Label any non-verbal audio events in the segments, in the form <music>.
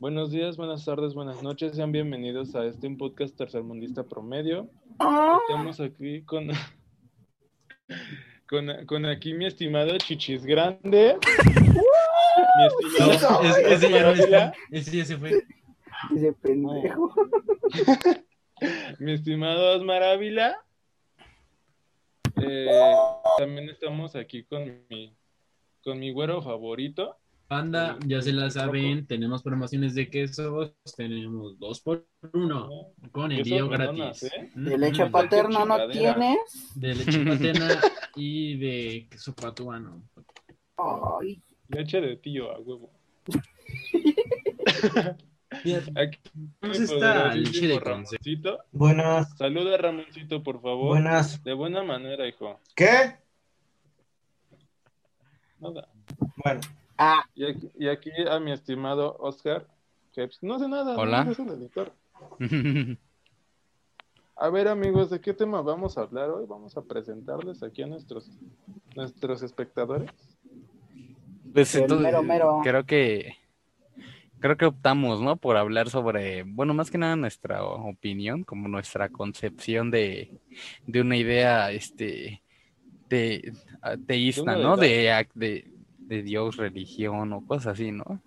Buenos días, buenas tardes, buenas noches. Sean bienvenidos a este podcast tercermundista promedio. Estamos aquí con, con, con aquí mi estimado Chichis Grande. mi estimado No, ese, ese ya no Osmar Ávila, está. Ese ya se fue. Ese pendejo. Mi estimado Osmar Ávila. Eh, también estamos aquí con mi, con mi güero favorito. Banda, ya se la saben, tenemos promociones de quesos, tenemos dos por uno, con envío gratis. ¿eh? De leche Mm, paterna no tienes. De leche paterna y de queso patuano. Ay, Leche de tío a huevo. ¿Cómo <laughs> está leche de? Ramoncito. Buenas, Saluda a Ramoncito, por favor. buenas. De buena manera, hijo. ¿Qué? Nada. Bueno, ah, Y aquí, y aquí a mi estimado Oscar, que pues, no sé nada. Hola. no el editor. <laughs> A ver, amigos, ¿de qué tema vamos a hablar hoy? Vamos a presentarles aquí a nuestros, nuestros espectadores. Pues entonces, mero mero. creo que creo que optamos, ¿no? Por hablar sobre, bueno, más que nada nuestra opinión, como nuestra concepción de, de una idea, este, de teísta, ¿no? De, de, de Dios, religión o cosas así, ¿no?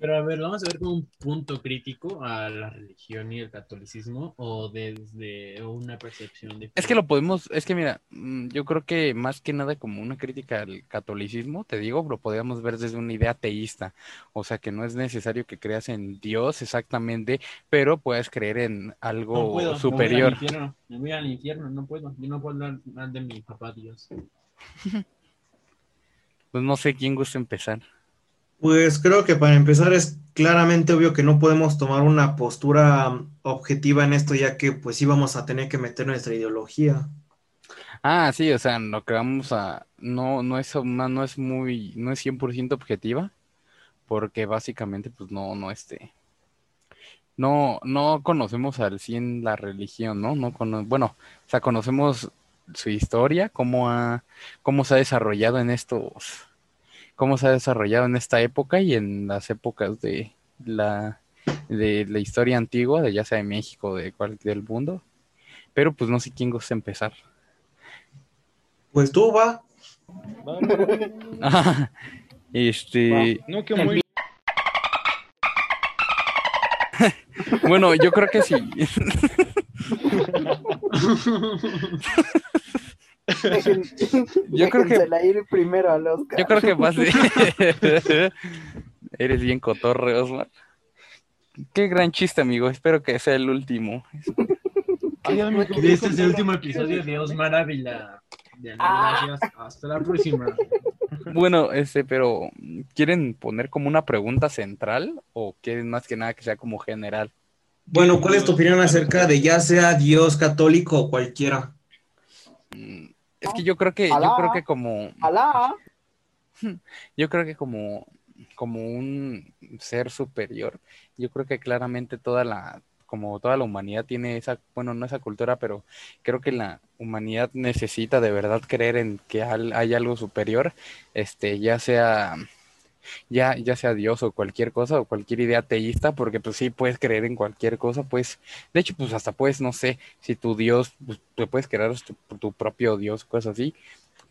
Pero a ver, vamos a ver como un punto crítico a la religión y el catolicismo o desde una percepción de... Es que lo podemos, es que mira, mm, yo creo que más que nada como una crítica al catolicismo, te digo, lo podríamos ver desde una idea teísta, o sea que no es necesario que creas en Dios exactamente, pero puedes creer en algo No puedo, superior. Me voy, al infierno, me voy al infierno, no puedo. Yo no puedo hablar de mi papá Dios. <laughs> Pues no sé quién gusta empezar. pues creo que para empezar es claramente obvio que no podemos tomar una postura objetiva en esto, ya que pues sí vamos a tener que meter nuestra ideología. Ah, sí, o sea, lo que vamos a, no, no es, una- no es muy, no es 100% objetiva, porque básicamente, pues no, no, este, no, no conocemos al 100 la religión, ¿no? No cono- bueno, o sea, conocemos su historia, cómo ha, cómo se ha desarrollado en estos, cómo se ha desarrollado en esta época y en las épocas de la, de la historia antigua, de ya sea de México, de cualquier del mundo, pero pues no sé quién gusta empezar. Pues tú va, <laughs> Este, No, que muy. <laughs> bueno, yo creo que sí. <laughs> <laughs> Yo creo que- déjensela ir primero al Oscar. Yo creo que más <laughs> de... <laughs> Eres bien cotorre, Osmar. Qué gran chiste, amigo. Espero que sea el último. Ay, amigo, Y este es el último episodio de Osmar Ávila. Ah. gracias. Hasta la próxima. Bueno, este, pero ¿quieren poner como una pregunta central o quieren más que nada que sea como general? bueno, ¿cuál es tu opinión acerca de ya sea Dios católico o cualquiera? Es que yo creo que, yo creo que como, Alá. <laughs> yo creo que como, como un ser superior, yo creo que claramente toda la, como toda la humanidad tiene esa, bueno, no esa cultura, pero creo que la humanidad necesita de verdad creer en que hay algo superior, este, ya sea, ya, ya sea Dios o cualquier cosa o cualquier idea teísta, porque pues sí puedes creer en cualquier cosa, pues, de hecho, pues hasta puedes, no sé, si tu Dios, pues te puedes crear tu, tu propio Dios, cosas así,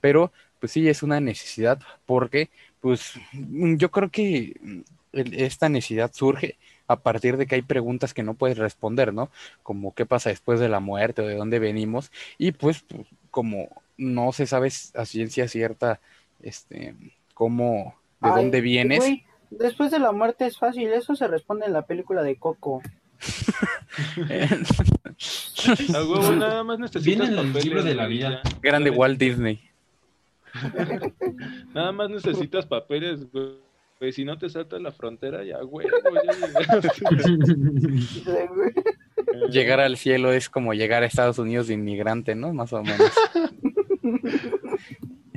pero pues sí es una necesidad, porque pues mm, yo creo que mm, esta necesidad surge a partir de que hay preguntas que no puedes responder, ¿no? Como qué pasa después de la muerte o de dónde venimos, y pues, pues, como no se sabe a ciencia cierta, este, cómo, de Ay, dónde vienes. después de la muerte es fácil. Eso se responde en la película de Coco. <laughs> A huevo, nada más necesitas Viene en el papeles, libro de la vida. Grande Walt Disney. <laughs> Nada más necesitas papeles, güey. Güey, Si no te salta la frontera, ya, <laughs> güey. Llegar al cielo es como llegar a Estados Unidos de inmigrante, ¿no? Más o menos.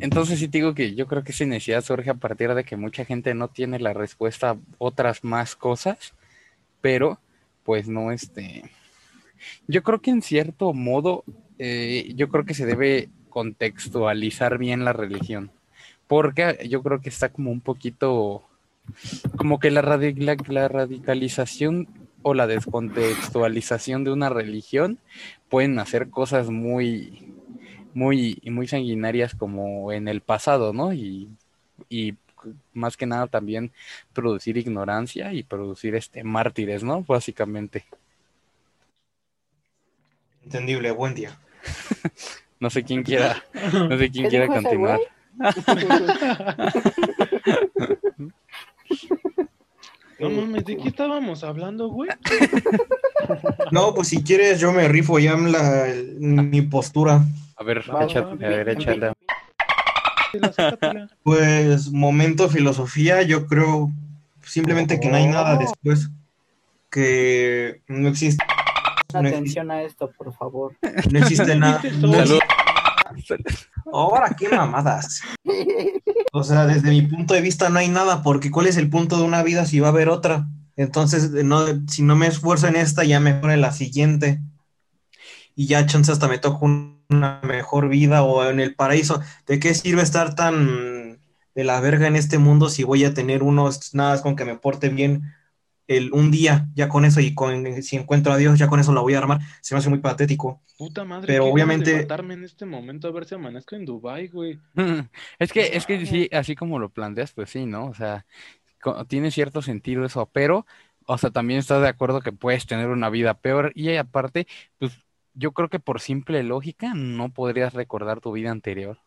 Entonces sí digo que yo creo que esa necesidad surge a partir de que mucha gente no tiene la respuesta a otras más cosas, pero pues no este... Yo creo que en cierto modo, eh, yo creo que se debe contextualizar bien la religión, porque yo creo que está como un poquito como que la, radi- la, la radicalización o la descontextualización de una religión pueden hacer cosas muy, muy, muy sanguinarias como en el pasado, ¿no? Y, y más que nada también producir ignorancia y producir este mártires, ¿no? Básicamente. Entendible, buen día. <laughs> No sé quién quiera, no sé quién ¿Qué quiera continuar. No mames, ¿de qué estábamos hablando, güey? <laughs> No, pues si quieres yo me rifo ya la, mi postura. A ver, Va, echa- va, a ver. Pues momento filosofía, yo creo simplemente que no hay nada después, que no existe, no existe, Atención a esto, por favor. no existe nada. <laughs> no Salud. existe- Ahora, qué mamadas. O sea, desde mi punto de vista no hay nada, porque ¿cuál es el punto de una vida si va a haber otra? Entonces, no, si no me esfuerzo en esta, ya mejor en la siguiente. Y ya chance hasta me toco un- una mejor vida o en el paraíso. ¿De qué sirve estar tan de la verga en este mundo si voy a tener unos, nada más con que me porte bien el, un día, ya con eso, y con, si encuentro a Dios, ya con eso la voy a armar? Se me hace muy patético. Puta madre, Pero obviamente- matarme en este momento a ver si amanezco en Dubai, güey. <laughs> Es que, es que sí, así como lo planteas, pues sí, ¿no? O sea, tiene cierto sentido eso, pero, o sea, también estás de acuerdo que puedes tener una vida peor y aparte, pues yo creo que por simple lógica no podrías recordar tu vida anterior.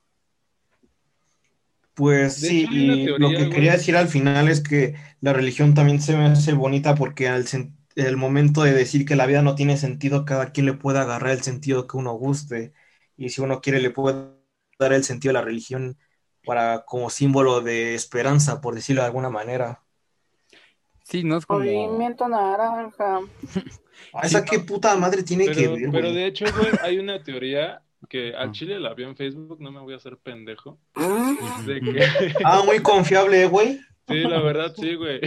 Pues De sí, y lo que quería decir al final es que la religión también se me hace bonita porque al el momento de decir que la vida no tiene sentido, cada quien le puede agarrar el sentido que uno guste. Y si uno quiere, le puede dar el sentido a la religión para como símbolo de esperanza, por decirlo de alguna manera. Sí, no es como... Movimiento naranja. <laughs> ¿A esa qué puta madre tiene que ver, pero güey? de hecho, güey, hay una teoría que al Ah. chile la vi en Facebook, no me voy a hacer pendejo. <laughs> De que, <laughs> Ah, muy confiable, güey. sí, la verdad, sí, güey.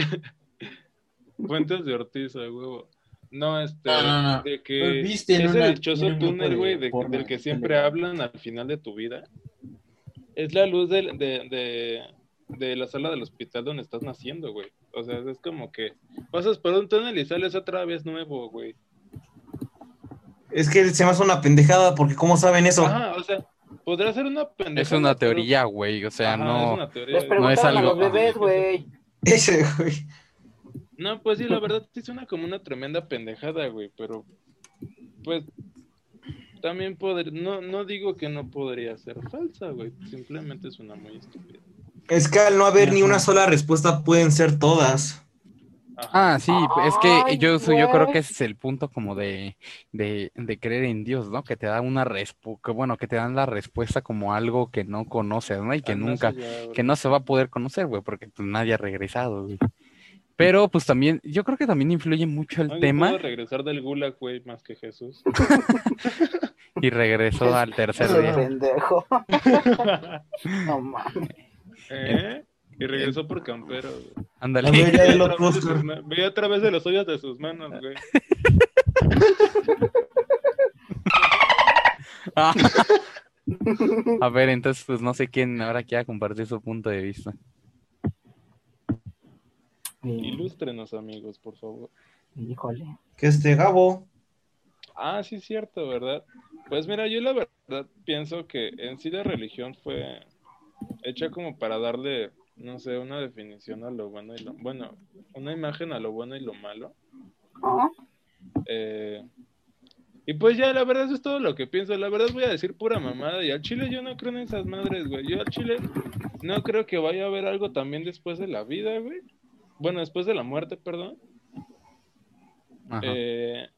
Fuentes de Ortiz, huevo. No, este, No, no, no. de que ¿Viste en ese una- dichoso túnel, güey, de- del que siempre hablan al final de tu vida, es la luz de, de, de la sala del hospital donde estás naciendo, güey. O sea, es como que pasas por un túnel y sales otra vez nuevo, güey. Es que se me hace una pendejada porque ¿cómo saben eso? Ajá, o sea, podrá ser una pendejada. Es una pero- teoría, güey, o sea, Ajá, no... es una teoría, Les. No es preguntaron a algo- los bebés, güey. Ese, güey. No, pues sí, la verdad sí suena como una tremenda pendejada, güey, pero pues también poder, no, no digo que no podría ser falsa, güey, simplemente suena muy estúpida. Es que al no haber ni una sola respuesta pueden ser todas. Ajá. Ah, sí, es que Ay, yo, yo creo que ese es el punto como de, de, de creer en Dios, ¿no? Que te da una respuesta, que bueno, que te dan la respuesta como algo que no conoces, ¿no? Y que Ah, nunca, ya, que no se va a poder conocer, güey, porque pues nadie ha regresado, güey. Pero pues también, yo creo que también influye mucho el tema regresar del gulag, güey, más que Jesús. <laughs> y regresó al tercer día. pendejo. <laughs> <laughs> No mames. ¿Eh? Y regresó por campero, güey. Ándale. De Veía a través de los hoyos de sus manos, güey. Ah. <laughs> A ver, entonces, pues no sé quién ahora quiera compartir su punto de vista. Ilústrenos, amigos, por favor. Híjole. Que este Gabo. Ah, sí, cierto, ¿verdad? Pues mira, yo la verdad pienso que en sí la religión fue hecha como para darle, no sé, una definición a lo bueno y lo... Bueno, una imagen a lo bueno y lo malo. Eh, y pues ya, la verdad, eso es todo lo que pienso. La verdad voy a decir pura mamada. Y al chile yo no creo en esas madres, güey. Yo al chile no creo que vaya a haber algo también después de la vida, güey. Bueno, después de la muerte, perdón. Ajá. Eh,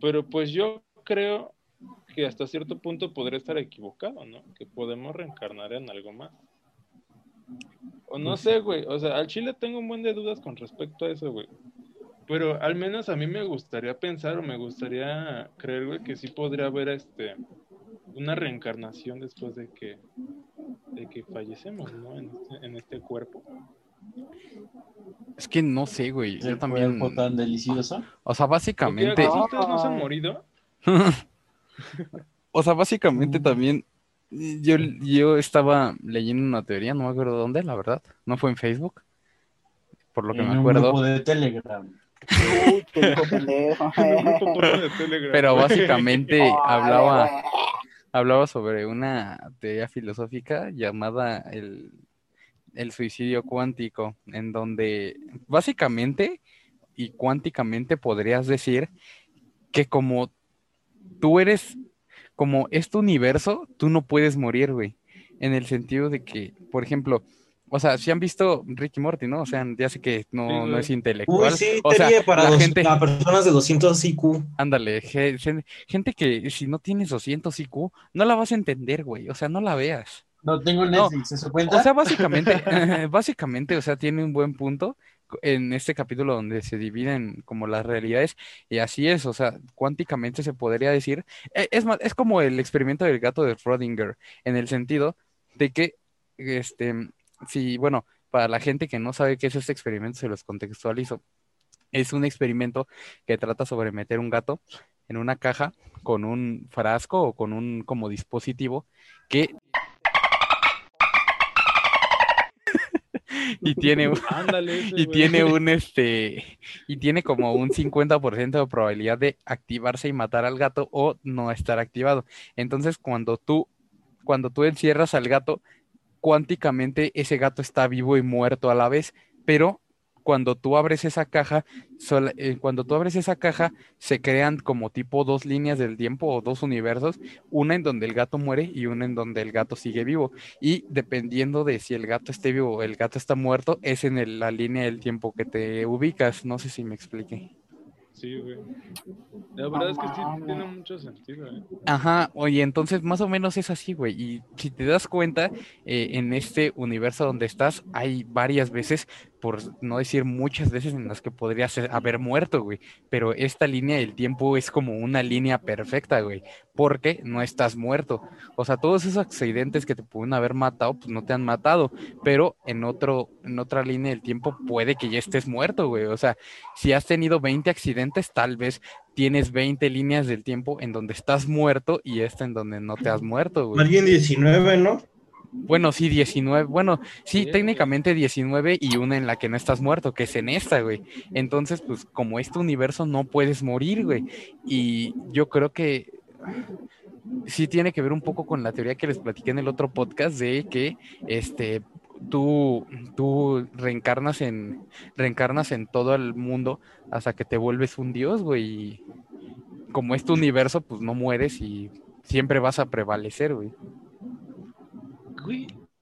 pero pues yo creo que hasta cierto punto podría estar equivocado, ¿no? Que podemos reencarnar en algo más. O no sé, güey. O sea, al chile tengo un buen de dudas con respecto a eso, güey. Pero al menos a mí me gustaría pensar o me gustaría creer, güey, que sí podría haber este una reencarnación después de que de que fallecemos, ¿no? En este, en este cuerpo. Es que no sé, güey. Yo también. tan delicioso. O sea, básicamente. ¿acaso ustedes no se han morido? <laughs> <laughs> O sea, básicamente también. Yo, yo estaba leyendo una teoría, no me acuerdo dónde, la verdad. No fue en Facebook. por lo que en me un acuerdo. grupo de Telegram. Uy, qué dijo pendejo. <laughs> En un grupo porno de Telegram, Pero <laughs> básicamente hablaba, hablaba sobre una teoría filosófica llamada el, el suicidio cuántico, en donde básicamente y cuánticamente podrías decir que como tú eres, como este universo, tú no puedes morir, güey. En el sentido de que, por ejemplo, o sea, si han visto Ricky Morty, ¿no? O sea, ya sé que no, Sí, no es Uy, intelectual. sí, o sea, para, la dos- gente, para personas de 200 IQ. ándale, ge- gen- gente que si no tienes 200 IQ, no la vas a entender, güey. O sea, no la veas. No tengo No, Netflix, ¿eso cuenta? O sea, básicamente, <laughs> básicamente, o sea, tiene un buen punto en este capítulo donde se dividen como las realidades y así es, o sea, cuánticamente se podría decir, e- es más, es como el experimento del gato de Schrödinger en el sentido de que, este, si, bueno, para la gente que no sabe qué es este experimento, se los contextualizo. Es un experimento que trata sobre meter un gato en una caja con un frasco o con un como dispositivo que <laughs> y tiene un- <laughs> Ándale, ese, y güey. tiene <laughs> un este y tiene como un 50% de probabilidad de activarse y matar al gato o no estar activado. Entonces, cuando tú cuando tú encierras al gato, cuánticamente ese gato está vivo y muerto a la vez, pero cuando tú abres esa caja, eh, cuando tú abres esa caja, se crean como tipo dos líneas del tiempo o dos universos, una en donde el gato muere y una en donde el gato sigue vivo. Y dependiendo de si el gato esté vivo o el gato está muerto, es en el- la línea del tiempo que te ubicas. No sé si me expliqué. Sí, güey. La verdad es que sí tiene mucho sentido, ¿eh? Ajá, oye, entonces más o menos es así, güey. Y si te das cuenta, eh, en este universo donde estás, hay varias veces, por no decir muchas veces, en las que podrías haber muerto, güey. Pero esta línea del tiempo es como una línea perfecta, güey, porque no estás muerto. O sea, todos esos accidentes que te pueden haber matado, pues no te han matado. Pero en otro, en otra línea del tiempo puede que ya estés muerto, güey. O sea, si has tenido 20 accidentes, tal vez tienes 20 líneas del tiempo en donde estás muerto y esta en donde no te has muerto, güey. Alguien 19, ¿no? Bueno, sí, 19. Bueno, sí, técnicamente 19 y una en la que no estás muerto, que es en esta, güey. Entonces, pues como este universo no puedes morir, güey. Y yo creo que sí tiene que ver un poco con la teoría que les platiqué en el otro podcast de que este tú tú reencarnas en reencarnas en todo el mundo hasta que te vuelves un dios, güey. Y como este universo, pues no mueres y siempre vas a prevalecer, güey.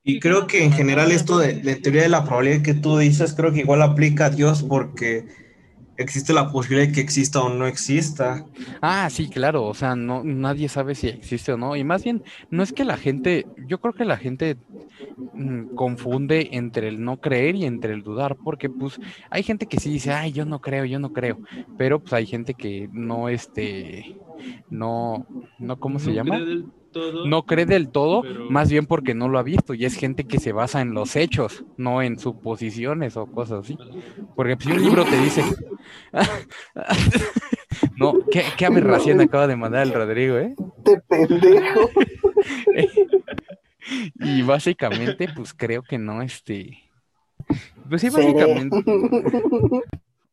Y creo que en general esto de, de teoría de la probabilidad que tú dices, creo que igual aplica a Dios porque existe la posibilidad de que exista o no exista. Ah, sí, claro, o sea, no, nadie sabe si existe o no, y más bien, no es que la gente, yo creo que la gente mm, confunde entre el no creer y entre el dudar, porque pues hay gente que sí dice, ay, yo no creo, yo no creo, pero pues hay gente que no, este, no, no, ¿cómo se llama? del todo. No cree del todo, Pero- más bien porque no lo ha visto, y es gente que se basa en los hechos, no en suposiciones o cosas así. Porque si un libro te dice. <laughs> no, qué, qué aberración acaba de mandar el Rodrigo, ¿eh? Este pendejo. <laughs> Y básicamente, pues creo que no, este. Pues sí, básicamente. <laughs>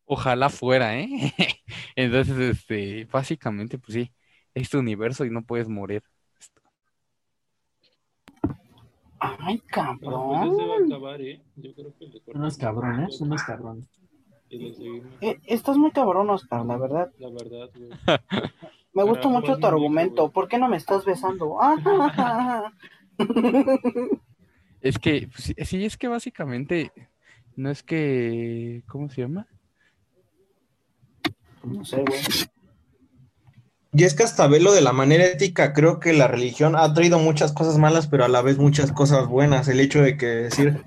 Ojalá fuera, ¿eh? Entonces, este, básicamente, pues sí, este universo y no puedes morir. Ay, Bueno, pues se va a cabrón. acabar, ¿eh? Yo creo que le cortamos Unos cabrones, unos cabrones. Eh, estás muy cabrón, Oscar, la verdad. La verdad, güey. Me gusta Pero, mucho tu argumento. ¿Por qué no me estás besando? <laughs> <laughs> Es que, pues, sí- sí, es que básicamente no es que. ¿Cómo se llama? no sé, güey. Y es que hasta verlo de la manera ética, creo que la religión ha traído muchas cosas malas, pero a la vez muchas cosas buenas. El hecho de que decir,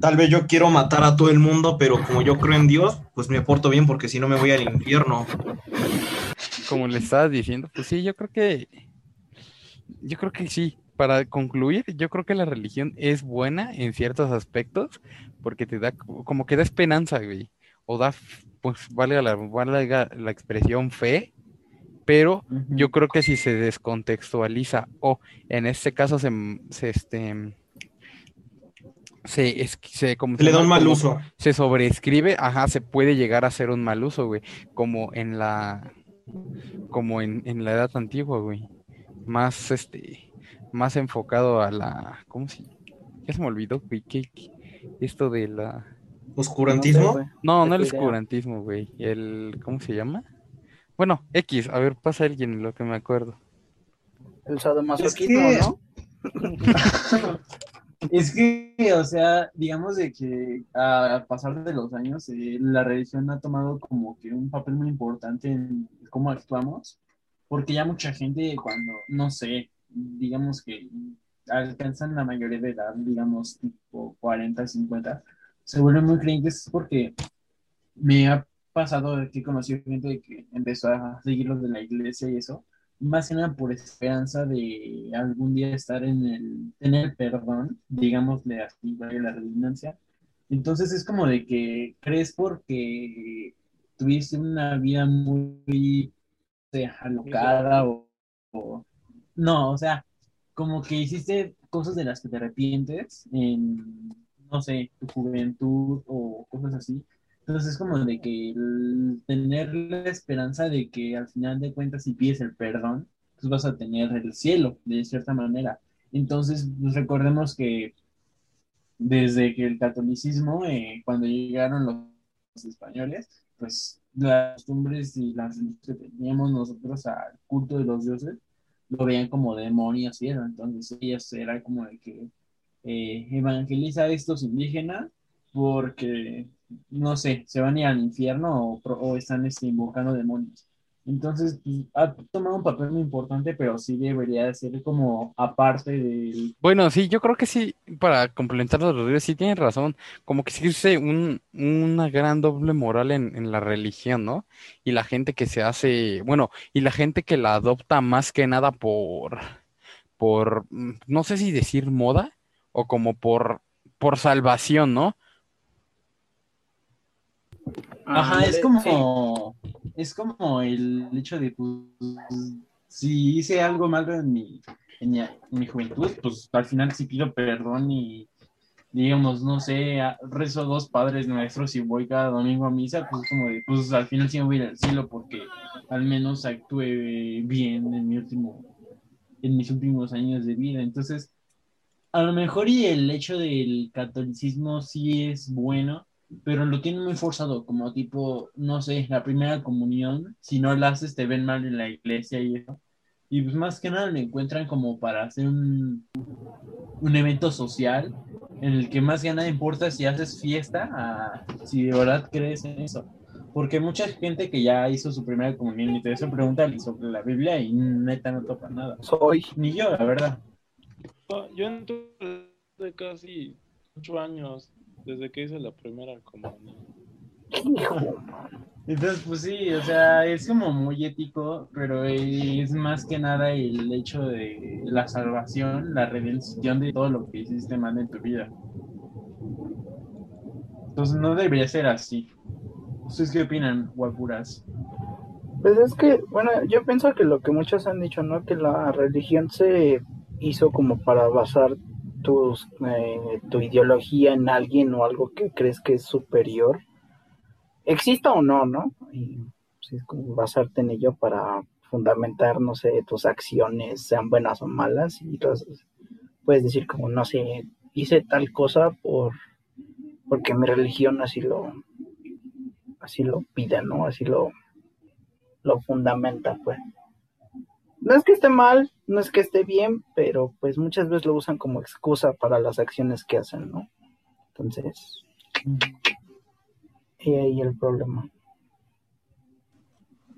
tal vez yo quiero matar a todo el mundo, pero como yo creo en Dios, pues me porto bien porque si no me voy al infierno. Como le estabas diciendo, pues sí, yo creo que. Yo creo que sí. Para concluir, yo creo que la religión es buena en ciertos aspectos, porque te da co- como que da esperanza, güey. O da, pues, valga la, valga la expresión fe, pero yo creo que si se descontextualiza o en este caso se, se, este, se, es, se, como Se le da un mal uso. Se sobreescribe, ajá, se puede llegar a hacer un mal uso, güey. Como en la, como en, en la edad antigua, güey. Más, este, más enfocado a la, ¿cómo se? Ya se me olvidó, güey. ¿qué- qué? Esto de la, Oscurantismo. No no, no el oscurantismo, güey. El, ¿cómo se llama? Bueno, X, a ver, pasa alguien en lo que me acuerdo. El sadomasoquismo, Es que- ¿no? <laughs> Es que, o sea, digamos de que a pasar de los años, eh, la religión ha tomado como que un papel muy importante en cómo actuamos, porque ya mucha gente cuando, no sé, digamos que alcanzan la mayoría de edad, digamos tipo 40, 50, se vuelven muy creyentes porque me ha pasado que he conocido gente que empezó a seguir los de la iglesia y eso, más que nada por esperanza de algún día estar en el, tener perdón, digámosle así, vaya la redundancia. Entonces es como de que crees porque tuviste una vida muy alocada o, o- no, o sea, como que hiciste cosas de las que te arrepientes en, no sé, tu juventud o cosas así. Entonces es como de que tener la esperanza de que al final de cuentas si pides el perdón, pues vas a tener el cielo de cierta manera. Entonces pues recordemos que desde que el catolicismo, eh, cuando llegaron los, los españoles, pues las costumbres y las que teníamos nosotros al culto de los dioses, lo veían como demonios eso. Entonces ellos era como de que eh, evangeliza a estos indígenas porque, no sé, se van a ir al infierno o, están este, invocando demonios. Entonces, pues, ha tomado un papel muy importante, pero sí debería de ser como aparte del... Bueno, sí, yo creo que sí, para complementar los Rodríguez, sí tienes razón, como que existe un, una gran doble moral en, en la religión, ¿no? Y la gente que se hace, bueno, y la gente que la adopta más que nada por, por, mm, no sé si decir moda, o como por, por salvación, ¿no? Ajá, es como, es como el hecho de, pues, si hice algo malo en mi, en mi, en mi juventud, pues al final sí pido perdón y, digamos, no sé, rezo dos padres nuestros y voy cada domingo a misa, pues como de, pues al final sí me voy a ir al cielo porque al menos actué bien en mi último, en mis últimos años de vida. Entonces, a lo mejor y el hecho del catolicismo sí es bueno, pero lo tienen muy forzado, como tipo, no sé, la primera comunión, si no la haces te ven mal en la iglesia y eso. Y pues más que nada lo encuentran como para hacer un, un evento social en el que más que nada importa si haces fiesta, a, si de verdad crees en eso. Porque mucha gente que ya hizo su primera comunión y todo eso pregunta sobre la Biblia y neta no topa nada. Soy. Ni yo, la verdad. Yo entré de casi ocho años desde que hice la primera comunión. Entonces, pues sí, o sea, es como muy ético, pero es más que nada el hecho de la salvación, la redención de todo lo que hiciste mal en tu vida. Entonces, no debería ser así. ¿Ustedes qué opinan, guapuras? Pues es que, bueno, yo pienso que lo que muchos han dicho, ¿no? Que la religión se hizo como para basar tus, eh, tu ideología en alguien o algo que crees que es superior, exista o no, ¿no? Y pues, basarte en ello para fundamentar, no sé, tus acciones, sean buenas o malas, y las puedes decir como, no sé, hice tal cosa por porque mi religión así lo así lo pide, ¿no? Así lo lo fundamenta, pues. No es que esté mal, no es que esté bien, pero pues muchas veces lo usan como excusa para las acciones que hacen, ¿no? Entonces, y ahí el problema.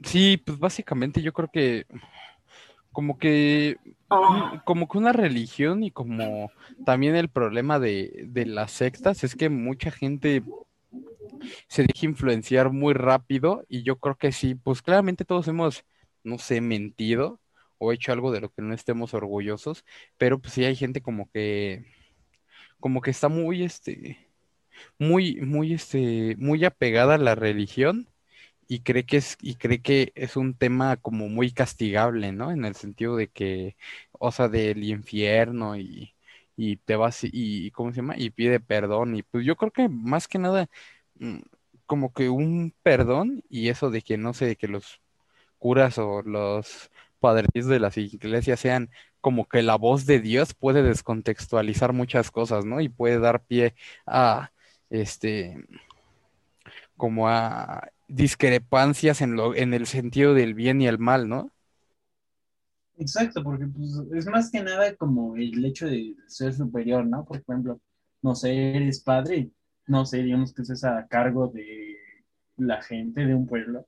Sí, pues básicamente yo creo que como que Ah, como que una religión y como también el problema de, de las sectas es que mucha gente se deja influenciar muy rápido y yo creo que sí, pues claramente todos hemos, no sé, mentido o hecho algo de lo que no estemos orgullosos, pero pues sí hay gente como que, como que está muy, este, muy, muy, este, muy apegada a la religión y cree que es, y cree que es un tema como muy castigable, ¿no? En el sentido de que, o sea, del infierno y, y te vas y, y ¿cómo se llama? Y pide perdón y pues yo creo que más que nada mm, como que un perdón y eso de que no sé, que los curas o los padres de las iglesias sean como que la voz de Dios puede descontextualizar muchas cosas, ¿no? Y puede dar pie a este como a discrepancias en lo en el sentido del bien y el mal, ¿no? Exacto, porque pues, es más que nada como el hecho de ser superior, ¿no? Por ejemplo, no sé, eres padre, no sé, digamos que estés a cargo de la gente de un pueblo.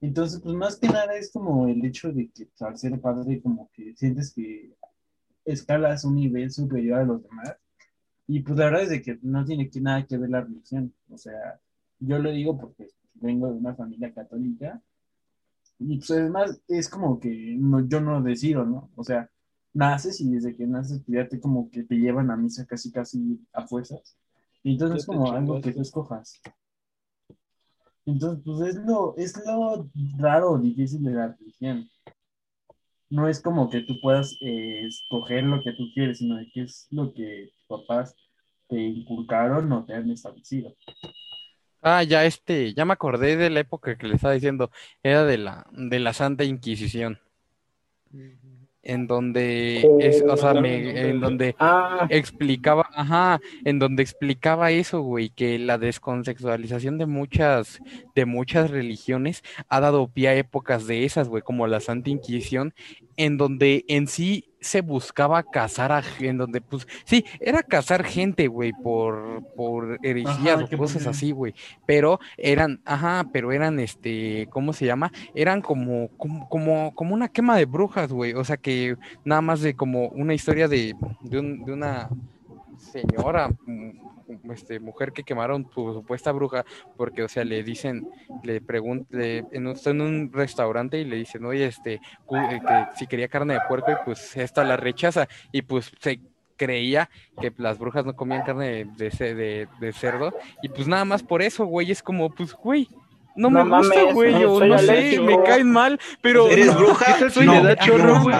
Entonces, pues más que nada es como el hecho de que pues, al ser padre, como que sientes que escalas un nivel superior a los demás. Y pues la verdad es de que no tiene que, nada que ver la religión. O sea, yo lo digo porque vengo de una familia católica. Y pues además es como que no, yo no decido, ¿no? O sea, naces y desde que naces pues, ya te como que te llevan a misa casi casi a fuerzas. Y entonces es como algo que tú escojas. Entonces, pues es lo, es lo raro o difícil de la religión. No es como que tú puedas eh, escoger lo que tú quieres, sino que es lo que tus papás te inculcaron o te han establecido. Ah, ya este, ya me acordé de la época que le estaba diciendo, era de la de la Santa Inquisición, en donde es, o sea, me- en donde Ah, explicaba, ajá, en donde explicaba eso, güey, que la descontextualización de muchas, de muchas religiones ha dado pie a épocas de esas, güey, como la Santa Inquisición, en donde en sí se buscaba cazar a, en donde, pues, sí, era cazar gente, güey, por, por herejías o cosas así, güey, pero eran, ajá, pero eran, este, ¿cómo se llama? Eran como, como, como, como una quema de brujas, güey, o sea que nada más de como una historia de, de, un- de una señora, mm, este, mujer que quemaron su supuesta bruja, porque, o sea, le dicen, le preguntan, en, un- está en un restaurante y le dicen, oye, este, eh, que si quería carne de puerco y pues esta la rechaza y pues se creía que las brujas no comían carne de, de ce- de- de cerdo y pues nada más por eso, güey, es como, pues, güey. No, No me gusta, mames, güey, o soy no sé, alérgico. me caen mal, pero ¿Eres no, bruja? ¿qué tal si No, le da chorro, no. güey?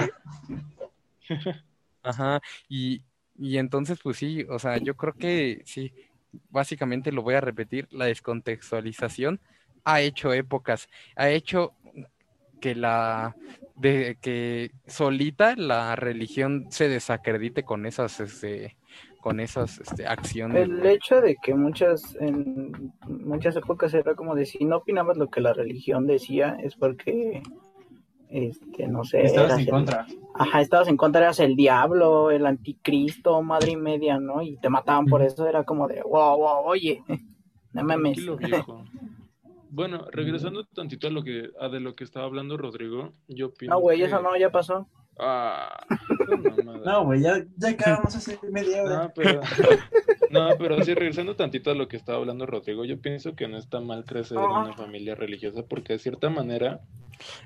Ajá, y, y entonces, pues sí, o sea, yo creo que sí, básicamente lo voy a repetir, la descontextualización ha hecho épocas, ha hecho que la, de que solita la religión se desacredite con esas, este, con esas, este, acciones. el hecho de que muchas, en muchas épocas era como de si no opinabas lo que la religión decía, es porque, este, no sé, Estabas eras en el- contra. Ajá, estabas en contra, eras el diablo, el anticristo, madre y media, ¿no? Y te mataban por eso, era como de, wow, wow, oye, <laughs> no. <laughs> Bueno, regresando tantito a lo que a de lo que estaba hablando Rodrigo, yo opino No, güey, que- eso no, ya pasó. Ah. <laughs> No, güey, ya, ya acabamos hace media hora. No, pero, no, pero sí, regresando tantito a lo que estaba hablando Rodrigo, yo pienso que no está mal crecer en una familia religiosa porque de cierta manera,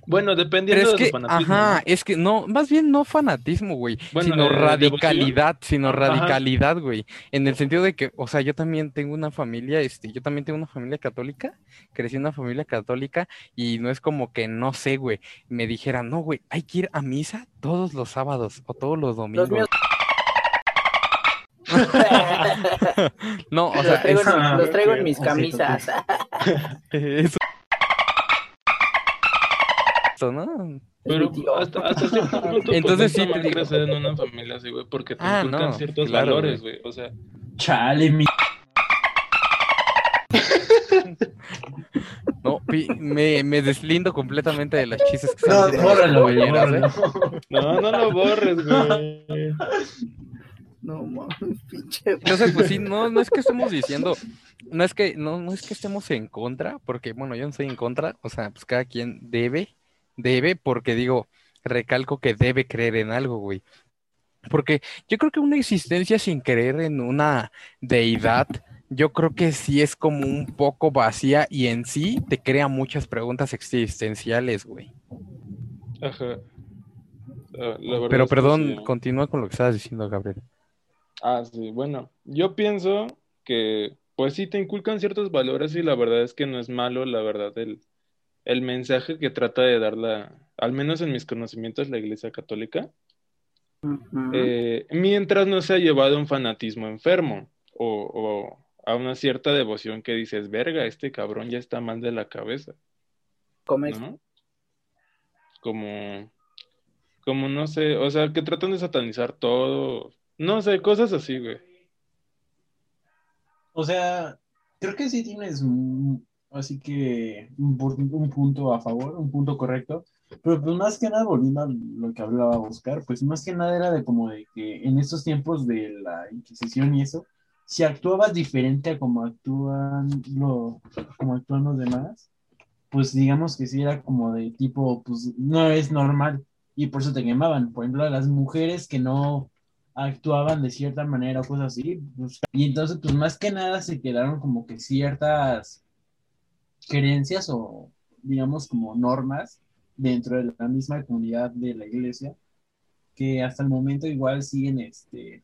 bueno, Pero dependiendo es de que, fanatismo, ajá, ¿no? es que no, más bien no fanatismo, güey, Bueno, sino eh, radicalidad, sino Ajá. radicalidad, güey, en el sentido de que, o sea, yo también tengo una familia, este, yo también tengo una familia católica, crecí en una familia católica y no es como que, no sé, güey, me dijeran, no, güey, hay que ir a misa todos los sábados o todos los domingos. Los <laughs> No, o los sea, traigo, es- en, los traigo en mis <laughs> camisas. eso. <laughs> Esto, ¿no? Pero hasta, hasta cierto punto, pues, Entonces no sí te crecer en una familia así, güey, porque te Ah, inculcan no, ciertos claro, valores, güey, o sea, Chale, mi. <laughs> No, pi- me, me deslindo completamente de las chistes que No, están diciendo mis bórralo, güey, ¿eh? no, no lo borres, güey. No mames, pinche. Entonces, pues sí, no, no es que estemos diciendo, no es que, no, no es que estemos en contra, porque bueno, yo no estoy en contra, o sea, pues cada quien debe, debe, porque digo, recalco que debe creer en algo, güey. Porque yo creo que una existencia sin creer en una deidad, yo creo que sí es como un poco vacía y en sí te crea muchas preguntas existenciales, güey. Ajá. Ah, la Pero perdón, sí. continúa con lo que estabas diciendo, Gabriel. Ah, sí, bueno, yo pienso que, pues sí, te inculcan ciertos valores y la verdad es que no es malo, la verdad, el, el mensaje que trata de dar la, al menos en mis conocimientos, la Iglesia Católica. Eh, mientras no se ha llevado a un fanatismo enfermo o, o a una cierta devoción que dices, verga, este cabrón ya está mal de la cabeza, Come- ¿no? Como, como no sé, o sea, que tratan de satanizar todo, no sé, cosas así, güey. O sea, creo que sí tienes un- así que un, pu- un punto a favor, un punto correcto, pero pues más que nada, volviendo a lo que hablaba Oscar, pues más que nada era de como de que en estos tiempos de la Inquisición y eso, si actuabas diferente a como actúan, lo, como actúan los demás, pues digamos que sí era como de tipo, pues no es normal y por eso te quemaban. Por ejemplo, las mujeres que no actuaban de cierta manera o cosas así, pues, y entonces pues más que nada se quedaron como que ciertas creencias o digamos como normas dentro de la misma comunidad de la iglesia que hasta el momento igual siguen este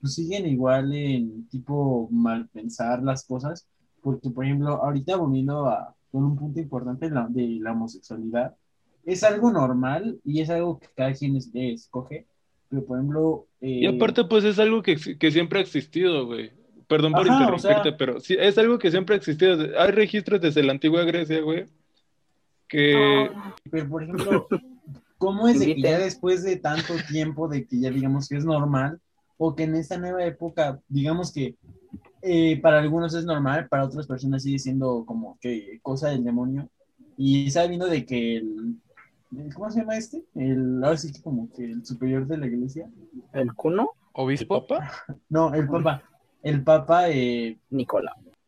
pues siguen igual en tipo mal pensar las cosas porque por ejemplo ahorita volviendo a con un punto importante de la, de la homosexualidad es algo normal y es algo que cada quien es- escoge pero por ejemplo Y eh, aparte, pues es algo que, que siempre ha existido, güey. Perdón por o interrumpirte, sea- pero sí, es algo que siempre ha existido. Hay registros desde la antigua Grecia, güey, que... Pero, por ejemplo, ¿cómo es de que ya después de tanto tiempo, de que ya digamos que es normal, o que en esta nueva época, digamos que eh, para algunos es normal, para otras personas sigue siendo como que cosa del demonio, y sabiendo de que el, el- ¿cómo se llama este? El, ahora sí que como que el superior de la iglesia, ¿El cuno? ¿El Obispo. papa? no, el papa, el papa eh,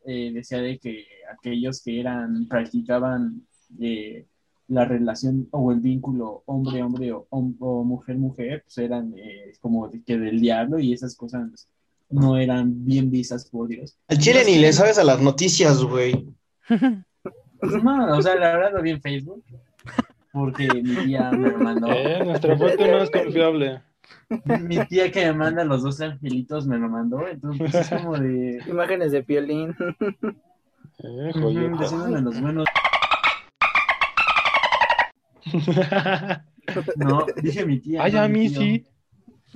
eh, decía de que aquellos que eran, practicaban eh, la relación o el vínculo hombre-hombre o, mujer-mujer, pues eran eh, como de que del diablo y esas cosas no eran bien vistas por Dios. Al chile ni le sabes a las noticias, güey. <laughs> No, o sea, la verdad lo vi en Facebook porque mi tía me mandó. Eh, nuestra fuente no es confiable. Mi tía que me manda los dos angelitos me lo mandó, entonces pues, es como de... Imágenes de violín. Eh, ujú, joyota. diciéndome los buenos. <laughs> No, dije mi tía. Ay, no a mí tío. sí.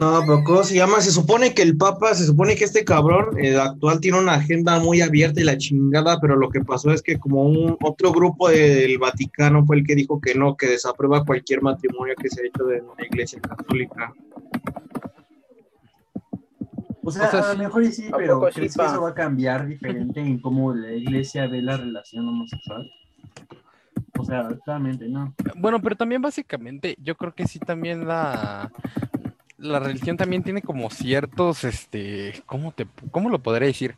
No, pero ¿cómo se llama? Se supone que el Papa, se supone que este cabrón el actual tiene una agenda muy abierta y la chingada, pero lo que pasó es que como un otro grupo del Vaticano fue el que dijo que no, que desaprueba cualquier matrimonio que se ha hecho de la Iglesia Católica. O sea, O sea, a lo mejor y sí, ¿A pero ¿crees que eso va a cambiar diferente en cómo la iglesia ve la relación homosexual? O sea, claramente no. Bueno, pero también básicamente, yo creo que sí también la, la religión también tiene como ciertos, este, ¿cómo te, cómo lo podré decir?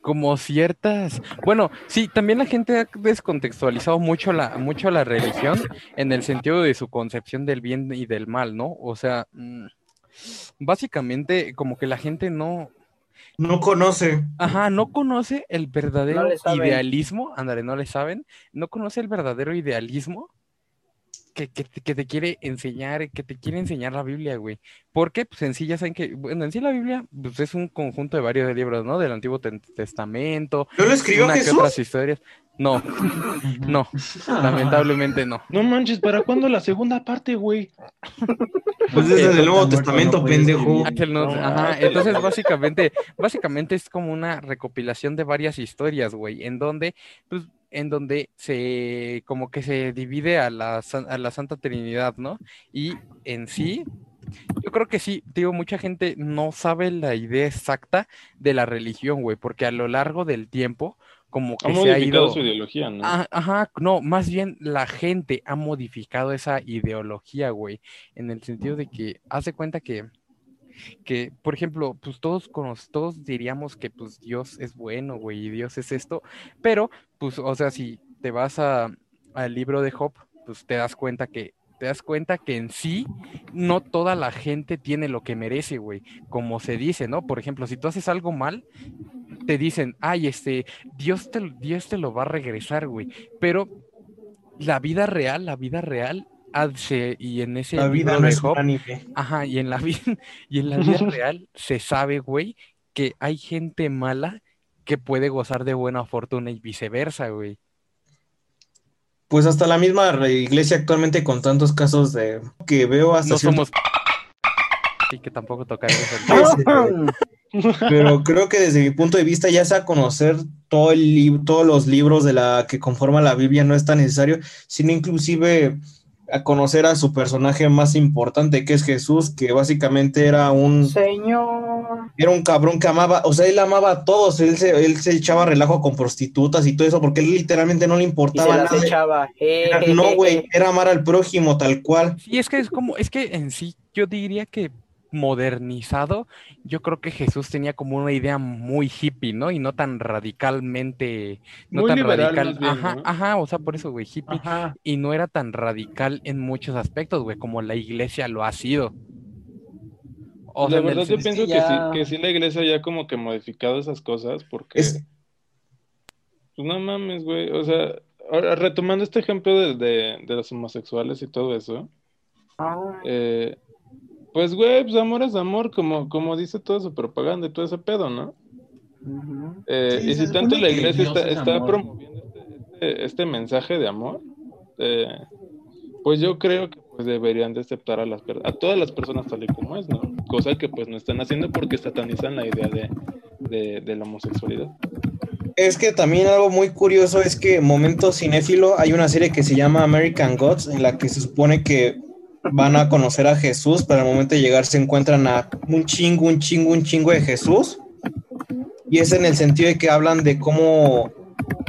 Como ciertas, bueno, sí, también la gente ha descontextualizado mucho la, mucho la religión en el sentido de su concepción del bien y del mal, ¿no? O sea, mm, básicamente como que la gente no, No conoce. Ajá, no conoce el verdadero No idealismo, ándale, no le saben, no conoce el verdadero idealismo que, que, te- que te quiere enseñar, que te quiere enseñar la Biblia, güey. ¿Por qué? Pues en sí ya saben que, bueno, en sí la Biblia pues, es un conjunto de varios libros, ¿no? Del Antiguo Te- Testamento, ¿No lo escribió una que Jesús? otras historias. No, no, lamentablemente no. No manches, ¿para cuándo la segunda parte, güey? Pues desde Porque el Nuevo Testamento, no pendejo. no- No, ajá, entonces básicamente, básicamente es como una recopilación de varias historias, güey, en donde, pues, en donde se, como que se divide a la, a la Santa Trinidad, ¿no? Y en sí, yo creo que sí, digo, mucha gente no sabe la idea exacta de la religión, güey, porque a lo largo del tiempo, como Ha que se ha ido... su ideología, ¿no? Ah, Ajá, no, más bien la gente ha modificado esa ideología, güey, en el sentido de que hace cuenta que, que, por ejemplo, pues todos, todos diríamos que pues Dios es bueno, güey, y Dios es esto, pero, pues, o sea, si te vas a, al libro de Job, pues te das cuenta que, te das cuenta que en sí no toda la gente tiene lo que merece, güey, como se dice, ¿no? Por ejemplo, si tú haces algo mal, te dicen, ay, este, Dios te, Dios te lo va a regresar, güey. Pero la vida real, la vida real, y en ese La vida libro no de es anime. ajá, y en la vida, <laughs> y en la vida <laughs> real se sabe, güey, que hay gente mala que puede gozar de buena fortuna y viceversa, güey. Pues hasta la misma iglesia actualmente con tantos casos de que veo hasta No cierto somos, <laughs> así que tampoco tema. Pero creo que desde mi punto de vista, ya sea conocer todo el todos los libros de la que conforman la Biblia no es tan necesario, sino inclusive a conocer a su personaje más importante, que es Jesús, que básicamente era un, Señor. era un cabrón que amaba, o sea, él amaba a todos, él se, él se echaba relajo con prostitutas y todo eso, porque él literalmente no le Y se importaba las nada. echaba. <laughs> Era- no, güey, era amar al prójimo tal cual. Sí, es que es como, es que en sí, yo diría que modernizado, yo creo que Jesús tenía como una idea muy hippie, ¿no? Y no tan radicalmente, no Muy tan liberal, radical. más bien, ajá, ¿no? ajá, o sea, por eso, güey, hippie. Ajá. Y no era tan radical en muchos aspectos, güey, como la iglesia lo ha sido. O sea, la verdad yo pienso que que, ya- sí, que sí la iglesia ya como que modificado esas cosas porque... Es- Pues no mames, güey. O sea, ahora retomando este ejemplo de, de, de los homosexuales y todo eso, Ah, eh, pues, güey, pues amor es amor, como, como dice toda su propaganda y todo ese pedo, ¿no? Eh, Sí, y si tanto la iglesia está, es está amor. promoviendo este, este- este mensaje de amor, eh, pues yo creo que pues, deberían de aceptar a las per- a todas las personas tal y como es, ¿no? Cosa que pues no están haciendo porque satanizan la idea de, de, de la homosexualidad. Es que también algo muy curioso es que Momento Cinéfilo hay una serie que se llama American Gods en la que se supone que van a conocer a Jesús, pero al momento de llegar se encuentran a un chingo, un chingo, un chingo de Jesús. Y es en el sentido de que hablan de cómo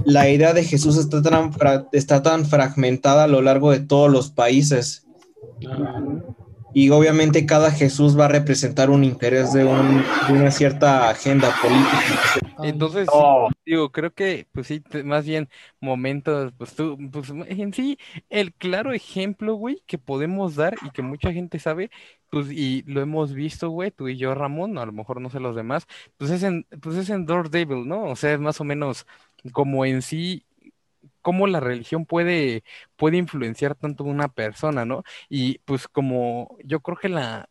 la idea de Jesús está tan, está tan fragmentada a lo largo de todos los países. Y obviamente cada Jesús va a representar un interés de, un- de una cierta agenda política. Entonces, Oh, digo, creo que, pues sí, más bien momentos, pues tú, pues en sí, el claro ejemplo, güey, que podemos dar y que mucha gente sabe, pues, y lo hemos visto, güey, tú y yo, Ramón, a lo mejor no sé los demás, pues es en, pues es en Daredevil, ¿no? O sea, es más o menos como en sí, cómo la religión puede, puede influenciar tanto a una persona, ¿no? Y pues como yo creo que la,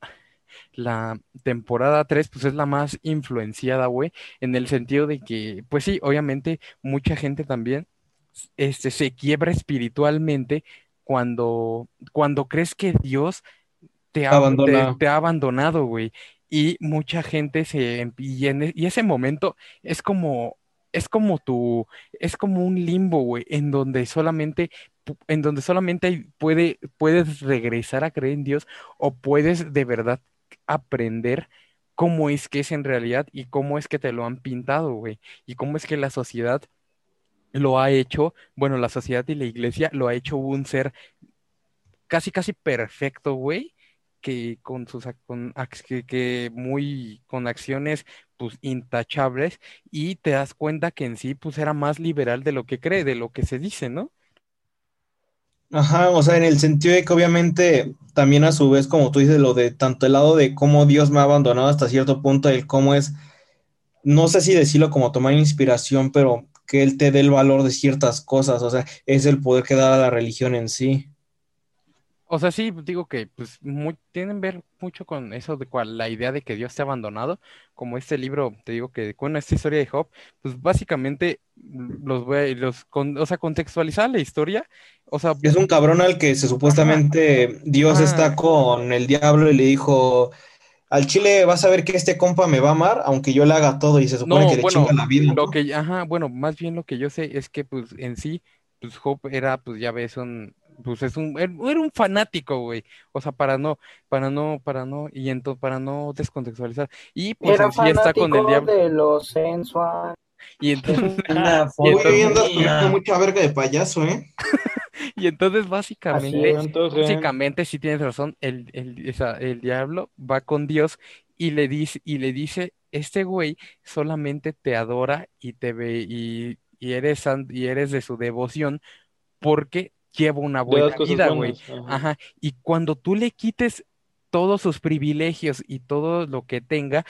la temporada 3, pues es la más influenciada, güey en el sentido de que, pues sí, obviamente mucha gente también este, se quiebra espiritualmente cuando, cuando crees que Dios te ha, te ha abandonado, güey. Y mucha gente se, y, en e- y ese momento es como, es como tu, es como un limbo, güey, en donde solamente, en donde solamente puedes regresar a creer en Dios o puedes de verdad aprender cómo es que es en realidad y cómo es que te lo han pintado, güey, y cómo es que la sociedad lo ha hecho, bueno, la sociedad y la iglesia lo ha hecho un ser casi, casi perfecto, güey, que con sus que, que muy con acciones pues intachables y te das cuenta que en sí pues era más liberal de lo que cree, de lo que se dice, ¿no? Ajá, o sea, en el sentido de que obviamente también a su vez, como tú dices, lo de tanto el lado de cómo Dios me ha abandonado hasta cierto punto, el cómo es, no sé si decirlo como tomar inspiración, pero que Él te dé el valor de ciertas cosas, o sea, es el poder que da la religión en sí. O sea, sí, digo que pues muy, tienen ver mucho con eso de cual la idea de que Dios te ha abandonado, como este libro, te digo que con esta historia de Job, pues básicamente los voy a- los con, o sea, contextualizar la historia, o sea, Es un cabrón al que se supuestamente Dios Ajá. está con el diablo y le dijo, al chile vas a ver que este compa me va a amar, aunque yo le haga todo y se supone No, que le bueno, chinga la vida, lo que, ajá, bueno, más bien lo que yo sé es que pues en sí, pues Job era, pues ya ves, un, pues es un, era era un fanático, güey, o sea, para no, para no, para no, y entonces, para no descontextualizar, y pues era en sí está con el diablo, de lo sensual. y entonces, Una <laughs> <laughs> Y entonces- foto. poniendo mucha verga de payaso, ¿eh? <laughs> y entonces básicamente, es. Antojen. básicamente sí tienes razón, el, el, esa- el diablo va con Dios y le dice, y le dice, este güey solamente te adora y te ve, y, y eres, y eres de su devoción porque lleva una buena vida, güey. ajá. Ajá. Y cuando tú le quites todos sus privilegios y todo lo que tenga,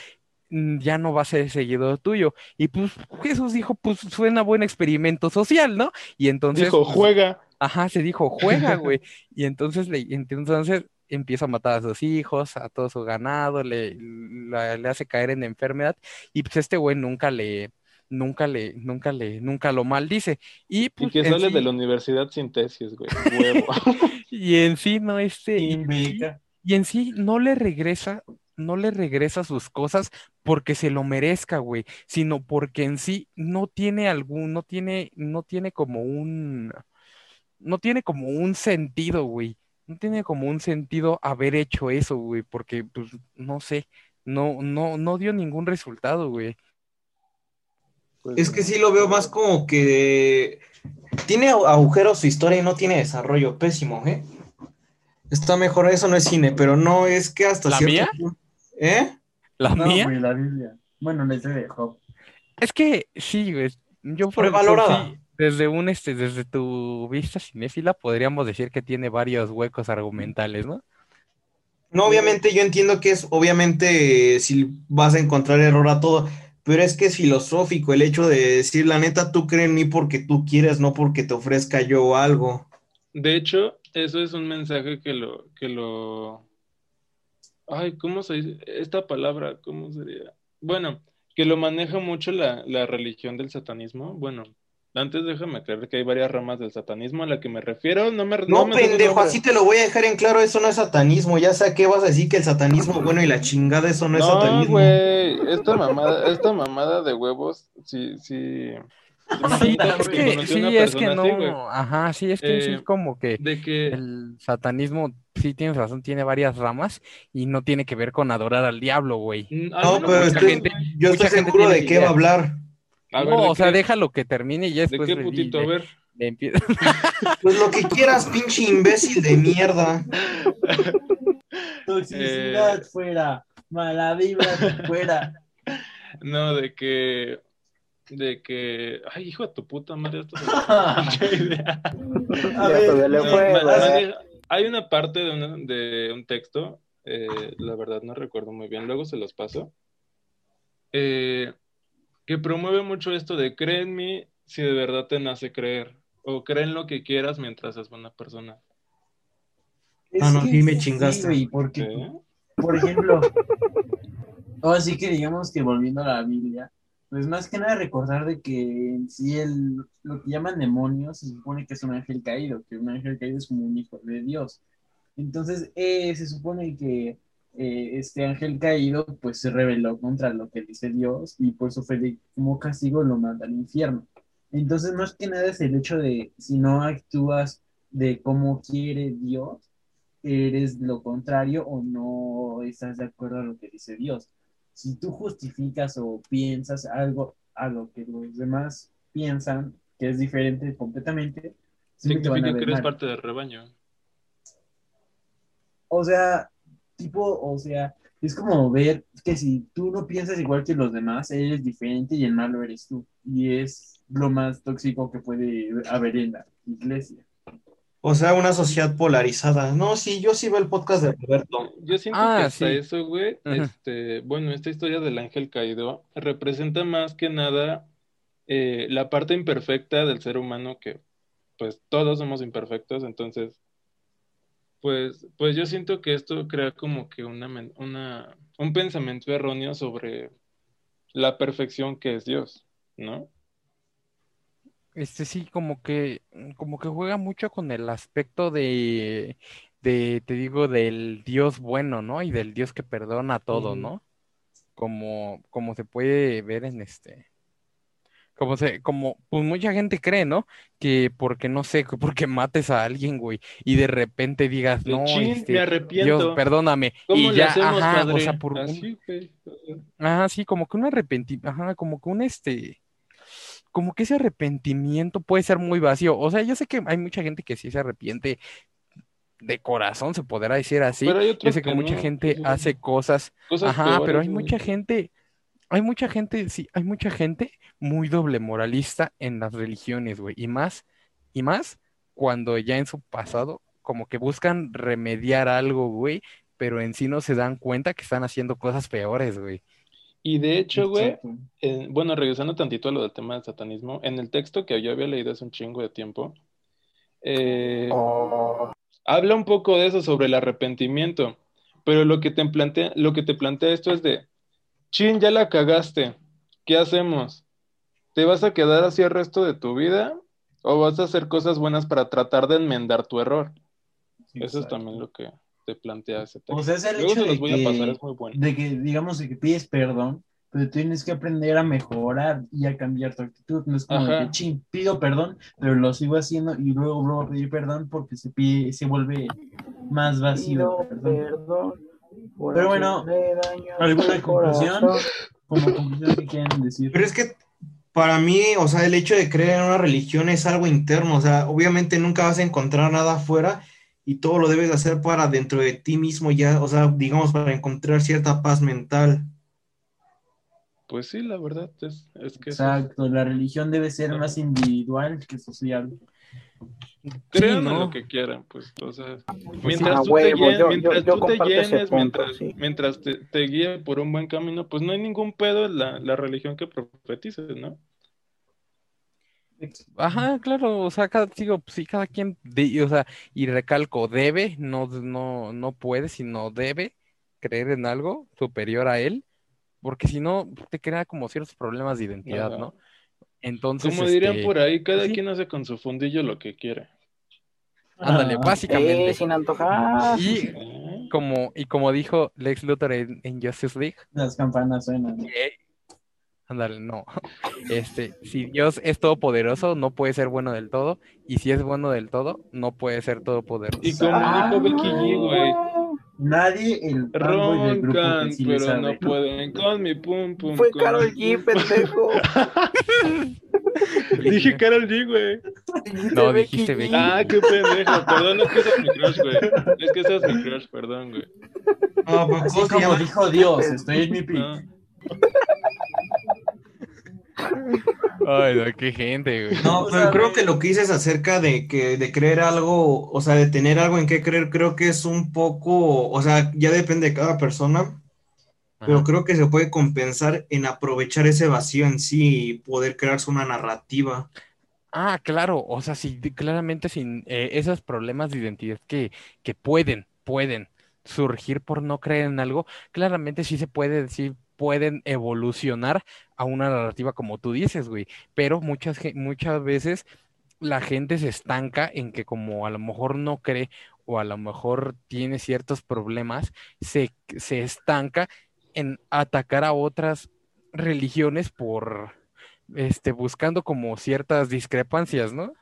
mm, ya no va a ser seguidor tuyo. Y pues Jesús dijo, pues suena buen experimento social, ¿no? Y entonces, Dijo, pues, juega. Ajá, se dijo, juega, güey. Y entonces le, entonces empieza a matar a sus hijos, a todo su ganado, le, la- le hace caer en enfermedad, y pues este güey nunca le, nunca le, nunca le, nunca lo maldice. Y Y pues que en sale sí- de la universidad sin tesis, güey. Huevo. <laughs> y en sí no este, y, y en sí no le regresa no le regresa sus cosas porque se lo merezca, güey, sino porque en sí no tiene algún, no tiene, no tiene como un, no tiene como un sentido, güey. No tiene como un sentido haber hecho eso, güey, porque, pues, no sé, no, no, no dio ningún resultado, güey. Pues, Es que sí lo veo más como que tiene agu- agujeros su historia y no tiene desarrollo pésimo, ¿eh? Está mejor, eso no es cine, pero no es que hasta ¿La cierto mía? punto- ¿Eh? La No, mía, güey, la Biblia. Bueno, la historia de Job. es que sí, güey, yo por, por Sobrevalorada. sí, desde un, este, desde tu vista cinéfila, podríamos decir que tiene varios huecos argumentales, ¿no? No, obviamente yo entiendo que es, obviamente, si vas a encontrar error a todo, pero es que es filosófico el hecho de decir, la neta, tú crees en mí porque tú quieres, no porque te ofrezca yo algo. De hecho, eso es un mensaje que lo, que lo, ay, ¿cómo se dice? Esta palabra, ¿cómo sería? Bueno, que lo maneja mucho la, la religión del satanismo. Bueno, antes déjame aclarar que hay varias ramas del satanismo a la que me refiero. No me, No, me su pendejo, así te lo voy a dejar en claro, eso no es satanismo, ya sé que vas a decir que el satanismo bueno y la chingada, eso no es No, satanismo. güey, esta mamada, esta mamada de huevos, sí, sí. Sí, es que, sí, es que así, no, ajá, sí, es que en sí Eh, como que De que, el satanismo, sí tienes razón, tiene varias ramas y no tiene que ver con adorar al diablo, güey. mm, No, pero mucha estoy- gente- yo mucha estoy gente seguro de qué va a hablar. A ver, No, ¿de o sea, qué? déjalo que termine y ya ¿De después qué le- putito? A le- ver. le empie- <laughs> Pues lo que quieras, pinche imbécil de mierda. Toxicidad Eh. fuera. Mala vibra fuera. No, de que, de que, ay, hijo de tu puta madre, esto <laughs> se- A Ya ver, No, fue, hay una parte de, una- de un texto, eh, la verdad no recuerdo muy bien, luego se los paso, eh, que promueve mucho esto de cree en mí si de verdad te nace creer, o cree en lo que quieras mientras es buena persona. Ah, no, que sí me sí, chingaste. güey, porque, ¿Sí? por ejemplo, <laughs> ahora sí que digamos que volviendo a la Biblia, pues más que nada recordar de que en sí el, lo que llaman demonios se supone que es un ángel caído, que un ángel caído es como un hijo de Dios. Entonces, eh, se supone que eh, este ángel caído pues se rebeló contra lo que dice Dios y por fue de- como castigo lo manda al infierno. Entonces, más que nada es el hecho de si no actúas de cómo quiere Dios, eres lo contrario o no estás de acuerdo a lo que dice Dios. Si tú justificas o piensas algo a lo que los demás piensan que es diferente completamente, Significa que eres mal. parte del rebaño. O sea, tipo, o sea, es como ver que si tú no piensas igual que los demás, eres diferente y el malo eres tú. Y es lo más tóxico que puede haber en la iglesia. O sea, una sociedad polarizada. No, sí, yo sí veo el podcast de Roberto. Yo siento Ah, que hasta sí. eso, güey, este, bueno, esta historia del ángel caído representa más que nada eh, la parte imperfecta del ser humano que, pues, todos somos imperfectos, entonces, pues, pues yo siento que esto crea como que una, una, un pensamiento erróneo sobre la perfección que es Dios, ¿no? Este sí, como que, como que juega mucho con el aspecto de, de, te digo, del Dios bueno, ¿no? Y del Dios que perdona todo. ¿no? Como, como se puede ver en este, como se, como, pues mucha gente cree, ¿no? Que porque, no sé, que porque mates a alguien, güey, y de repente digas, no, chin, este, me Dios, arrepiento. perdóname, ¿Cómo y ya, hacemos, ajá, o sea, por un, Así. Ajá, sí, como que un arrepentimiento, ajá, como que un este, como que ese arrepentimiento puede ser muy vacío. O sea, yo sé que hay mucha gente que sí se arrepiente de corazón, se podrá decir así. Pero Yo otros sé que que mucha no, gente hace cosas, cosas ajá, peores, pero hay mucha gente, hay mucha gente, sí, hay mucha gente muy doble moralista en las religiones, güey, y más, y más cuando ya en su pasado como que buscan remediar algo, güey, pero en sí no se dan cuenta que están haciendo cosas peores, güey. Y de hecho, güey, eh, bueno, regresando tantito a lo del tema del satanismo, en el texto que yo había leído hace un chingo de tiempo, eh, Oh, habla un poco de eso sobre el arrepentimiento, pero lo que te plantea, lo que te plantea esto es de, chin, ya la cagaste, ¿qué hacemos? ¿Te vas a quedar así el resto de tu vida o vas a hacer cosas buenas para tratar de enmendar tu error? Eso es también lo que, te plantea ese texto. O sea, es el Luego hecho se los de voy a pasar, que, es muy bueno. de que, digamos, de que pides perdón, pero tienes que aprender a mejorar y a cambiar tu actitud. No es como Ajá. que, ching, pido perdón, pero lo sigo haciendo y luego vuelvo a pedir perdón porque se pide, se vuelve más vacío. Pido el perdón. perdón. Por Pero bueno, ¿alguna conclusión? Como conclusión que quieren decir. Pero es que para mí, o sea, el hecho de creer en una religión es algo interno, o sea, obviamente nunca vas a encontrar nada afuera y todo lo debes hacer para dentro de ti mismo ya, o sea, digamos, para encontrar cierta paz mental. Pues sí, la verdad es, es que eso es- Exacto, la religión debe ser más individual que social. Crean Sí, lo que quieran, pues, o sea, sí, mientras a tú huevo, te, guíes- yo- mientras yo- yo tú te llenes, punto, mientras, sí. mientras te, te guíe por un buen camino, pues no hay ningún pedo en la, la religión que profetices, ¿no? Ajá, claro, o sea, cada, digo, sí, cada quien, de- o sea, y recalco, debe, no, no, no puede, sino debe creer en algo superior a él, porque si no, te crea como ciertos problemas de identidad, Ajá. ¿no? Entonces, Como dirían este, por ahí, cada sí. quien hace con su fundillo lo que quiere. Ándale, Ah, básicamente. Eh, sin antojar. Y ¿Eh? como, y como dijo Lex Luthor en, en Justice League, Las campanas suenan. que- ándale, no, este, si Dios es todopoderoso, no puede ser bueno del todo, y si es bueno del todo, no puede ser todopoderoso. Y como dijo Becky G, güey, Nadie, el fanboy del grupo roncan, que sí le pero sabe. no pueden con mi pum pum. Fue con Carol G, pendejo. <laughs> Dije Carol G, güey. No, dijiste Becky. Ah, qué pendejo. Perdón, es que esa es mi crush, güey. Es que esa es mi crush, perdón, güey. No, pero Así ¿cómo se como dijo Dios, estoy en mi pick. No. Ay, no, qué gente, güey. No, O pero sea, creo que lo que dices acerca de que de creer algo, o sea, de tener algo en qué creer, creo que es un poco, o sea, ya depende de cada persona, pero creo que se puede compensar en aprovechar ese vacío en sí y poder crearse una narrativa. Ah, claro, o sea, sí, claramente sin eh, esos problemas de identidad que, que pueden, pueden surgir por no creer en algo, claramente sí se puede decir, pueden evolucionar a una narrativa como tú dices, güey, pero muchas, muchas veces la gente se estanca en que como a lo mejor no cree o a lo mejor tiene ciertos problemas, se, se estanca en atacar a otras religiones por este, buscando como ciertas discrepancias, ¿no?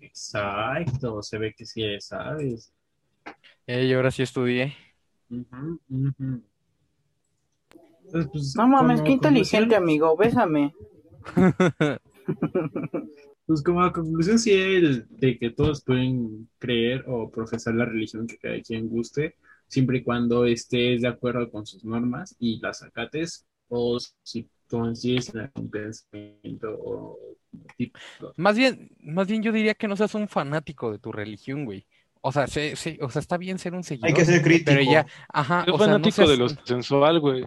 Exacto, se ve que sí sabes. Eh, yo ahora sí estudié. Ujú, ujú. Pues, pues, No mames, qué inteligente, amigo. Bésame. <laughs> Pues como conclusión sí el de que todos pueden creer o profesar la religión que cada quien guste, siempre y cuando estés de acuerdo con sus normas y las acates, o si consigues en algún pensamiento o tipo. Más bien, más bien yo diría que no seas un fanático de tu religión, güey. O sea, sé- sé- o sea, está bien ser un seguidor, Hay que ser crítico. pero ya, ajá, Soy o sea, no fanático de lo sensual, güey.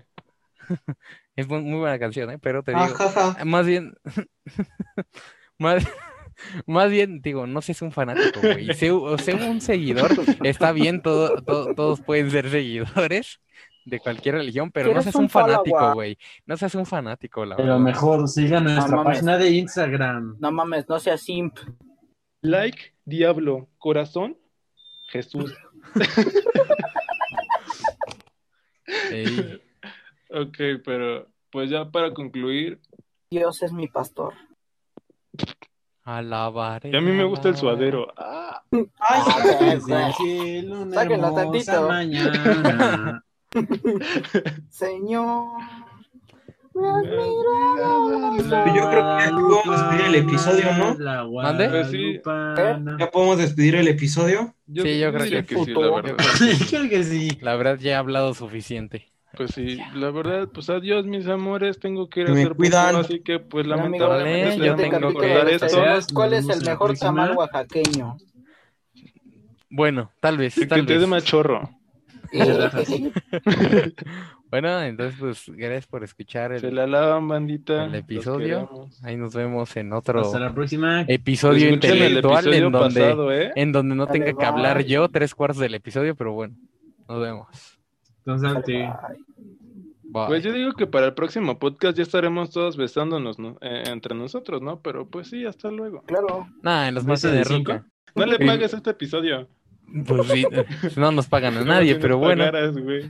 <laughs> es muy, buena canción, ¿eh? Pero te digo, Ajaja. más bien, <laughs> más, <laughs> más bien, digo, no seas un fanático, güey. Sé, o sé un seguidor, está bien, todo, todo- todos pueden ser seguidores de cualquier religión, pero no seas un un fanático, güey. No seas un fanático, la Pero verdad. mejor siga nuestra mames. página de Instagram. No mames, no seas simp. Like, diablo, corazón, Jesús. Ey, Ok, pero pues ya para concluir, Dios es mi pastor. alabaré, y a mí me gusta el suadero. Ah, Ay, Desde el cielo, una Sáquenla hermosa tantito. mañana. <laughs> Señor. Yo creo que ya podemos despedir el episodio, ¿no? ¿Mande? Pues sí. ¿Ya podemos despedir el episodio? yo, Sí, yo creo que que sí, la verdad. <laughs> Creo que sí. La verdad ya he hablado suficiente. Pues sí, la verdad, pues adiós mis amores, tengo que ir a Que me hacer cuidan. popó, así que pues amigo, lamentablemente yo tengo que tengo que- de esto. ¿Cuál es el mejor tamal oaxaqueño? Bueno, tal vez, Que tal te dé vez. machorro. <laughs> Bueno, entonces pues gracias por escuchar Se el, la lavan, bandita. el los episodio. queremos. Ahí nos vemos en otro Hasta la próxima. episodio Escuchen el intelectual episodio en donde, pasado, ¿eh? en donde no Dale, tenga que bye. hablar yo tres cuartos del episodio, pero bueno, nos vemos. Bye. Pues yo digo que para el próximo podcast ya estaremos todos besándonos, ¿no? Eh, entre nosotros, ¿no? Pero pues sí, hasta luego. Claro. Nah, en los ¿Beso mates de cinco? ruca. No le pagues este episodio. Pues sí, no nos pagan a <laughs> nadie, si pero nos bueno. pagaras, güey.